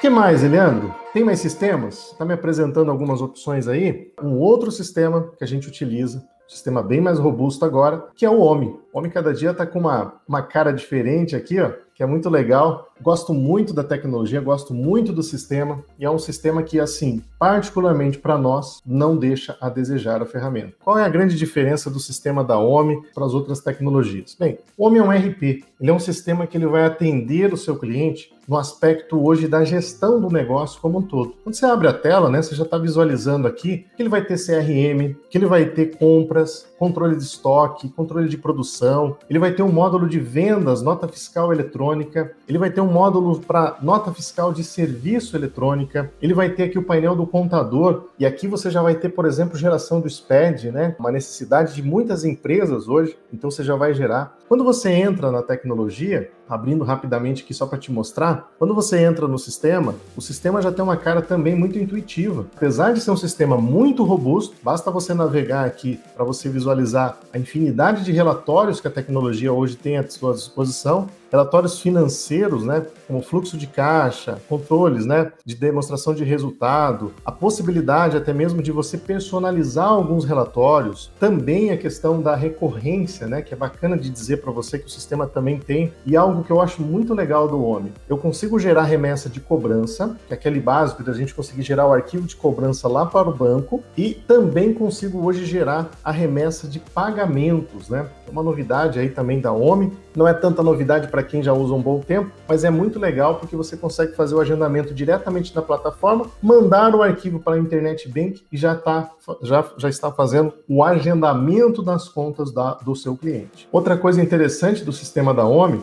Que mais, Eliandro? Tem mais sistemas? Está me apresentando algumas opções aí. Um outro sistema que a gente utiliza sistema bem mais robusto agora, que é o OMI. O OMI cada dia está com uma, uma cara diferente aqui, ó, que é muito legal. Gosto muito da tecnologia, gosto muito do sistema, e é um sistema que, assim, particularmente para nós, não deixa a desejar a ferramenta. Qual é a grande diferença do sistema da OMI para as outras tecnologias? Bem, o OMI é um RP, ele é um sistema que ele vai atender o seu cliente no aspecto hoje da gestão do negócio como um todo. Quando você abre a tela, né, você já está visualizando aqui que ele vai ter CRM, que ele vai ter compras, controle de estoque, controle de produção, ele vai ter um módulo de vendas, nota fiscal eletrônica, ele vai ter um módulo para nota fiscal de serviço eletrônica, ele vai ter aqui o painel do contador, e aqui você já vai ter, por exemplo, geração do SPED, né? Uma necessidade de muitas empresas hoje, então você já vai gerar. Quando você entra na tecnologia, abrindo rapidamente aqui só para te mostrar, quando você entra no sistema, o sistema já tem uma cara também muito intuitiva. Apesar de ser um sistema muito robusto, basta você navegar aqui para você visualizar a infinidade de relatórios que a tecnologia hoje tem à sua disposição relatórios financeiros, né, como fluxo de caixa, controles, né, de demonstração de resultado, a possibilidade até mesmo de você personalizar alguns relatórios, também a questão da recorrência, né, que é bacana de dizer para você que o sistema também tem, e algo que eu acho muito legal do OMI. Eu consigo gerar remessa de cobrança, que é aquele básico da gente conseguir gerar o arquivo de cobrança lá para o banco, e também consigo hoje gerar a remessa de pagamentos, né? É uma novidade aí também da OMI, não é tanta novidade para quem já usa um bom tempo, mas é muito legal porque você consegue fazer o agendamento diretamente na plataforma, mandar o arquivo para a Internet Bank e já, tá, já, já está fazendo o agendamento das contas da, do seu cliente. Outra coisa interessante do sistema da OMI,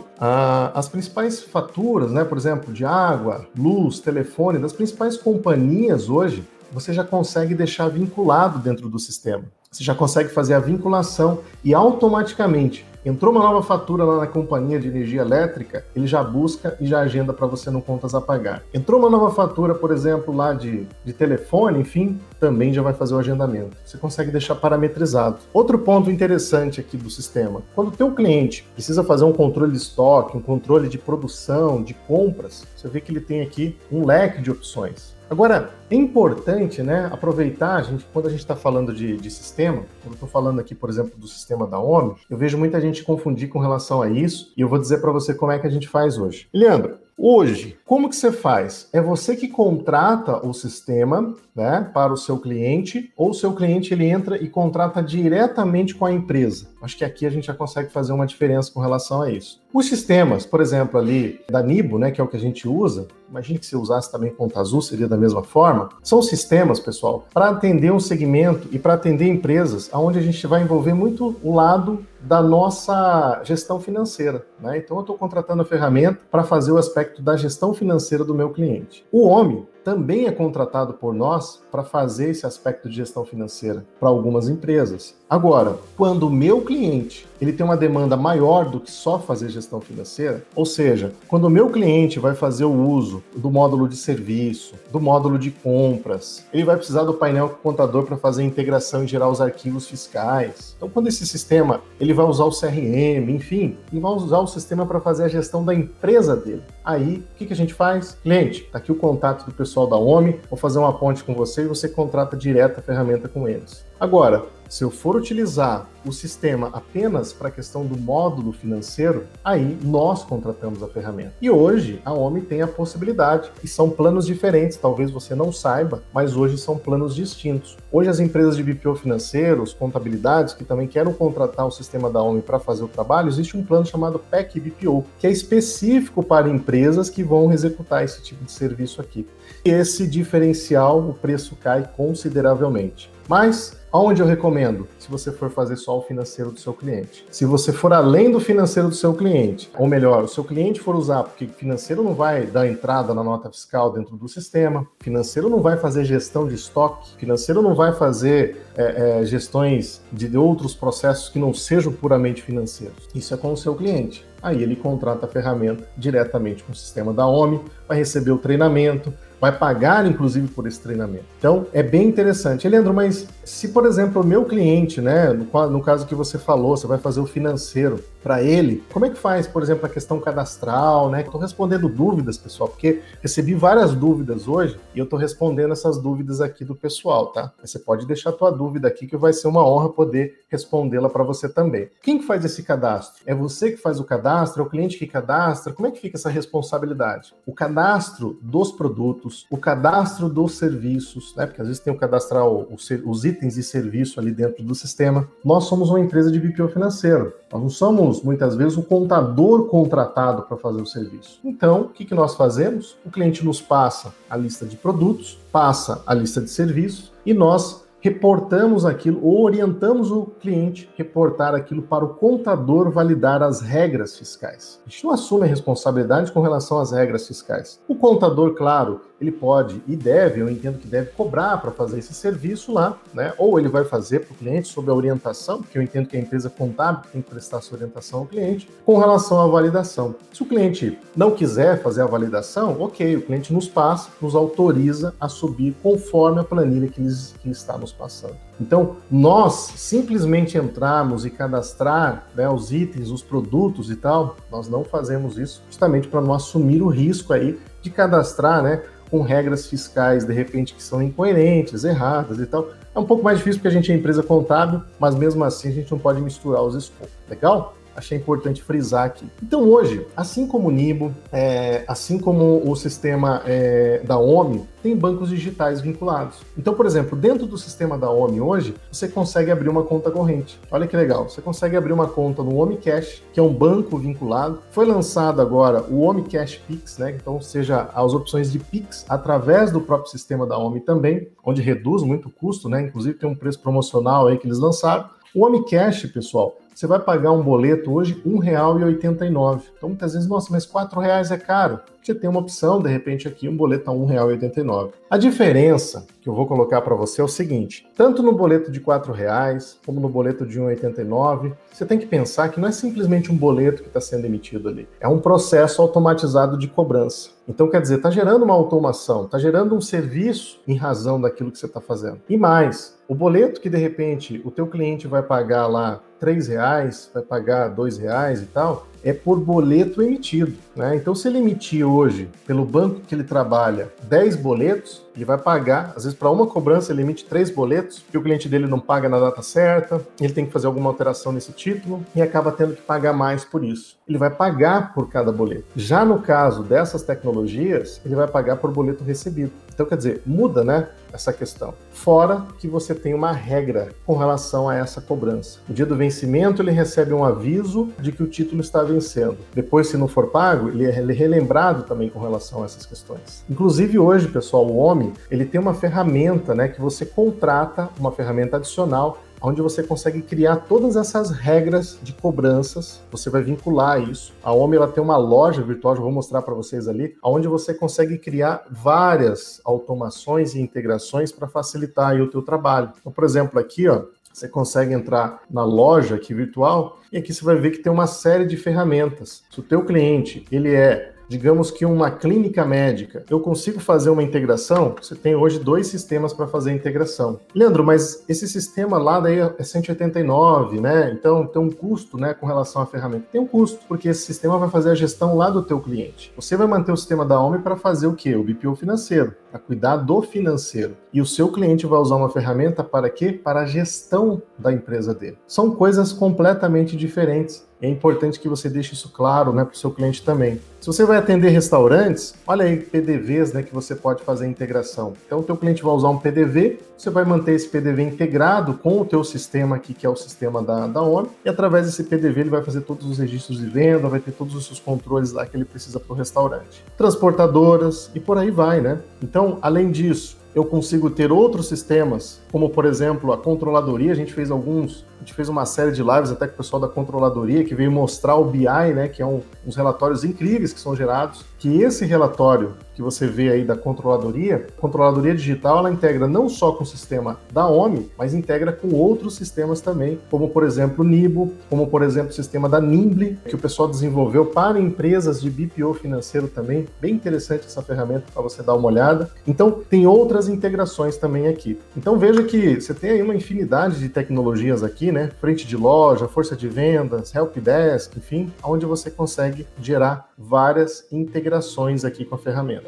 as principais faturas, né, por exemplo, de água, luz, telefone, das principais companhias hoje, você já consegue deixar vinculado dentro do sistema. Você já consegue fazer a vinculação e automaticamente Entrou uma nova fatura lá na companhia de energia elétrica, ele já busca e já agenda para você no contas a pagar. Entrou uma nova fatura, por exemplo, lá de, de telefone, enfim, também já vai fazer o agendamento. Você consegue deixar parametrizado. Outro ponto interessante aqui do sistema, quando o teu cliente precisa fazer um controle de estoque, um controle de produção, de compras, você vê que ele tem aqui um leque de opções. Agora, é importante né, aproveitar, a gente, quando a gente está falando de, de, sistema, quando eu estou falando aqui, por exemplo, do sistema da OMI, eu vejo muita gente confundir com relação a isso, e eu vou dizer para você como é que a gente faz hoje. Leandro, Hoje, como que você faz? É você que contrata o sistema né, para o seu cliente, ou o seu cliente ele entra e contrata diretamente com a empresa? Acho que aqui a gente já consegue fazer uma diferença com relação a isso. Os sistemas, por exemplo, ali da Nibo, né, que é o que a gente usa, imagine que se usasse também Conta Azul, seria da mesma forma. São sistemas, pessoal, para atender um segmento e para atender empresas, onde a gente vai envolver muito o lado da nossa gestão financeira. Né? Então, eu estou contratando a ferramenta para fazer o aspecto da gestão financeira do meu cliente. O homem também é contratado por nós para fazer esse aspecto de gestão financeira para algumas empresas. Agora, quando o meu cliente ele tem uma demanda maior do que só fazer gestão financeira, ou seja, quando o meu cliente vai fazer o uso do módulo de serviço, do módulo de compras, ele vai precisar do painel contador para fazer a integração e gerar os arquivos fiscais. Então, quando esse sistema ele vai usar o CRM, enfim, ele vai usar o sistema para fazer a gestão da empresa dele. Aí, o que, que a gente faz? Cliente, está aqui o contato do pessoal da OMI, vou fazer uma ponte com você e você contrata direto a ferramenta com eles. Agora, se eu for utilizar o sistema apenas para a questão do módulo financeiro, aí nós contratamos a ferramenta. E hoje a OMI tem a possibilidade, e são planos diferentes, talvez você não saiba, mas hoje são planos distintos. Hoje as empresas de BPO financeiros, contabilidades, que também querem contratar o sistema da OMI para fazer o trabalho, existe um plano chamado PEC BPO, que é específico para empresas que vão executar esse tipo de serviço aqui. Esse diferencial, o preço cai consideravelmente. Mas Aonde eu recomendo? Se você for fazer só o financeiro do seu cliente. Se você for além do financeiro do seu cliente, ou melhor, o seu cliente for usar, porque financeiro não vai dar entrada na nota fiscal dentro do sistema, financeiro não vai fazer gestão de estoque, financeiro não vai fazer é, é, gestões de outros processos que não sejam puramente financeiros. Isso é com o seu cliente. Aí ele contrata a ferramenta diretamente com o sistema da OMI, vai receber o treinamento, vai pagar inclusive por esse treinamento. Então é bem interessante. Leandro, mas se por exemplo o meu cliente, né, no, no caso que você falou, você vai fazer o financeiro, para ele. Como é que faz, por exemplo, a questão cadastral, né? Estou respondendo dúvidas, pessoal, porque recebi várias dúvidas hoje e eu estou respondendo essas dúvidas aqui do pessoal, tá? Você pode deixar a tua dúvida aqui que vai ser uma honra poder respondê-la para você também. Quem que faz esse cadastro? É você que faz o cadastro? É o cliente que cadastra? Como é que fica essa responsabilidade? O cadastro dos produtos, o cadastro dos serviços, né? Porque às vezes tem o cadastrar os itens de serviço ali dentro do sistema. Nós somos uma empresa de BPO financeiro. Nós não somos, muitas vezes, o contador contratado para fazer o serviço. Então, o que, que nós fazemos? O cliente nos passa a lista de produtos, passa a lista de serviços e nós reportamos aquilo ou orientamos o cliente reportar aquilo para o contador validar as regras fiscais. A gente não assume a responsabilidade com relação às regras fiscais. O contador, claro, ele pode e deve, eu entendo que deve cobrar para fazer esse serviço lá, né? Ou ele vai fazer para o cliente sob a orientação, porque eu entendo que a empresa contábil tem que prestar sua orientação ao cliente com relação à validação. Se o cliente não quiser fazer a validação, ok, o cliente nos passa, nos autoriza a subir conforme a planilha que, que está nos passando. Então, nós simplesmente entrarmos e cadastrar né, os itens, os produtos e tal, nós não fazemos isso justamente para não assumir o risco aí de cadastrar, né? com regras fiscais, de repente, que são incoerentes, erradas e tal. É um pouco mais difícil porque a gente é empresa contábil, mas mesmo assim a gente não pode misturar os escopos. Legal? Achei importante frisar aqui. Então hoje, assim como o Nibo, é, assim como o sistema é, da OMI, tem bancos digitais vinculados. Então, por exemplo, dentro do sistema da OMI hoje, você consegue abrir uma conta corrente. Olha que legal, você consegue abrir uma conta no OMI Cash, que é um banco vinculado. Foi lançado agora o OMI Cash Pix, né? Então, seja as opções de Pix através do próprio sistema da OMI também, onde reduz muito o custo, né? Inclusive tem um preço promocional aí que eles lançaram. O OMI Cash, pessoal, você vai pagar um boleto hoje R$ 1,89. Então, muitas vezes, nossa, mas R$ reais é caro. Você tem uma opção, de repente, aqui, um boleto a R$ 1,89. A diferença que eu vou colocar para você é o seguinte: tanto no boleto de R$ reais como no boleto de 1,89, você tem que pensar que não é simplesmente um boleto que está sendo emitido ali. É um processo automatizado de cobrança. Então, quer dizer, está gerando uma automação, está gerando um serviço em razão daquilo que você está fazendo. E mais, o boleto que de repente o teu cliente vai pagar lá três reais, vai pagar dois reais e tal, é por boleto emitido. Né? Então, se ele emitir hoje, pelo banco que ele trabalha, 10 boletos, ele vai pagar, às vezes, para uma cobrança, ele emite três boletos, que o cliente dele não paga na data certa, ele tem que fazer alguma alteração nesse título e acaba tendo que pagar mais por isso. Ele vai pagar por cada boleto. Já no caso dessas tecnologias, ele vai pagar por boleto recebido. Então, quer dizer, muda, né, essa questão. Fora que você tem uma regra com relação a essa cobrança. No dia do vencimento, ele recebe um aviso de que o título está vencendo. Depois, se não for pago, ele é relembrado também com relação a essas questões. Inclusive, hoje, pessoal, o homem, ele tem uma ferramenta, né, que você contrata, uma ferramenta adicional onde você consegue criar todas essas regras de cobranças. Você vai vincular isso. A OMI ela tem uma loja virtual, já vou mostrar para vocês ali, onde você consegue criar várias automações e integrações para facilitar aí o teu trabalho. Então, por exemplo, aqui, ó, você consegue entrar na loja aqui virtual e aqui você vai ver que tem uma série de ferramentas. Se o teu cliente ele é digamos que uma clínica médica, eu consigo fazer uma integração? Você tem hoje dois sistemas para fazer a integração. Leandro, mas esse sistema lá daí é 189, né? Então tem um custo, né, com relação à ferramenta. Tem um custo, porque esse sistema vai fazer a gestão lá do teu cliente. Você vai manter o sistema da OMI para fazer o quê? O BPO financeiro, para cuidar do financeiro. E o seu cliente vai usar uma ferramenta para quê? Para a gestão da empresa dele. São coisas completamente diferentes é importante que você deixe isso claro né, para o seu cliente também. Se você vai atender restaurantes, olha aí PDVs né, que você pode fazer a integração. Então, o teu cliente vai usar um PDV, você vai manter esse PDV integrado com o teu sistema aqui, que é o sistema da, da ONU, e através desse PDV ele vai fazer todos os registros de venda, vai ter todos os seus controles lá que ele precisa para o restaurante. Transportadoras e por aí vai, né? Então, além disso, eu consigo ter outros sistemas, como por exemplo a controladoria. A gente fez alguns, a gente fez uma série de lives até com o pessoal da controladoria que veio mostrar o BI, né, que é um, uns relatórios incríveis que são gerados. Que esse relatório que você vê aí da controladoria, controladoria digital, ela integra não só com o sistema da OMI, mas integra com outros sistemas também, como por exemplo o Nibo, como por exemplo o sistema da Nimble, que o pessoal desenvolveu para empresas de BPO financeiro também. Bem interessante essa ferramenta para você dar uma olhada. Então, tem outras integrações também aqui. Então veja que você tem aí uma infinidade de tecnologias aqui, né? Frente de loja, força de vendas, helpdesk, enfim, onde você consegue gerar várias integrações aqui com a ferramenta.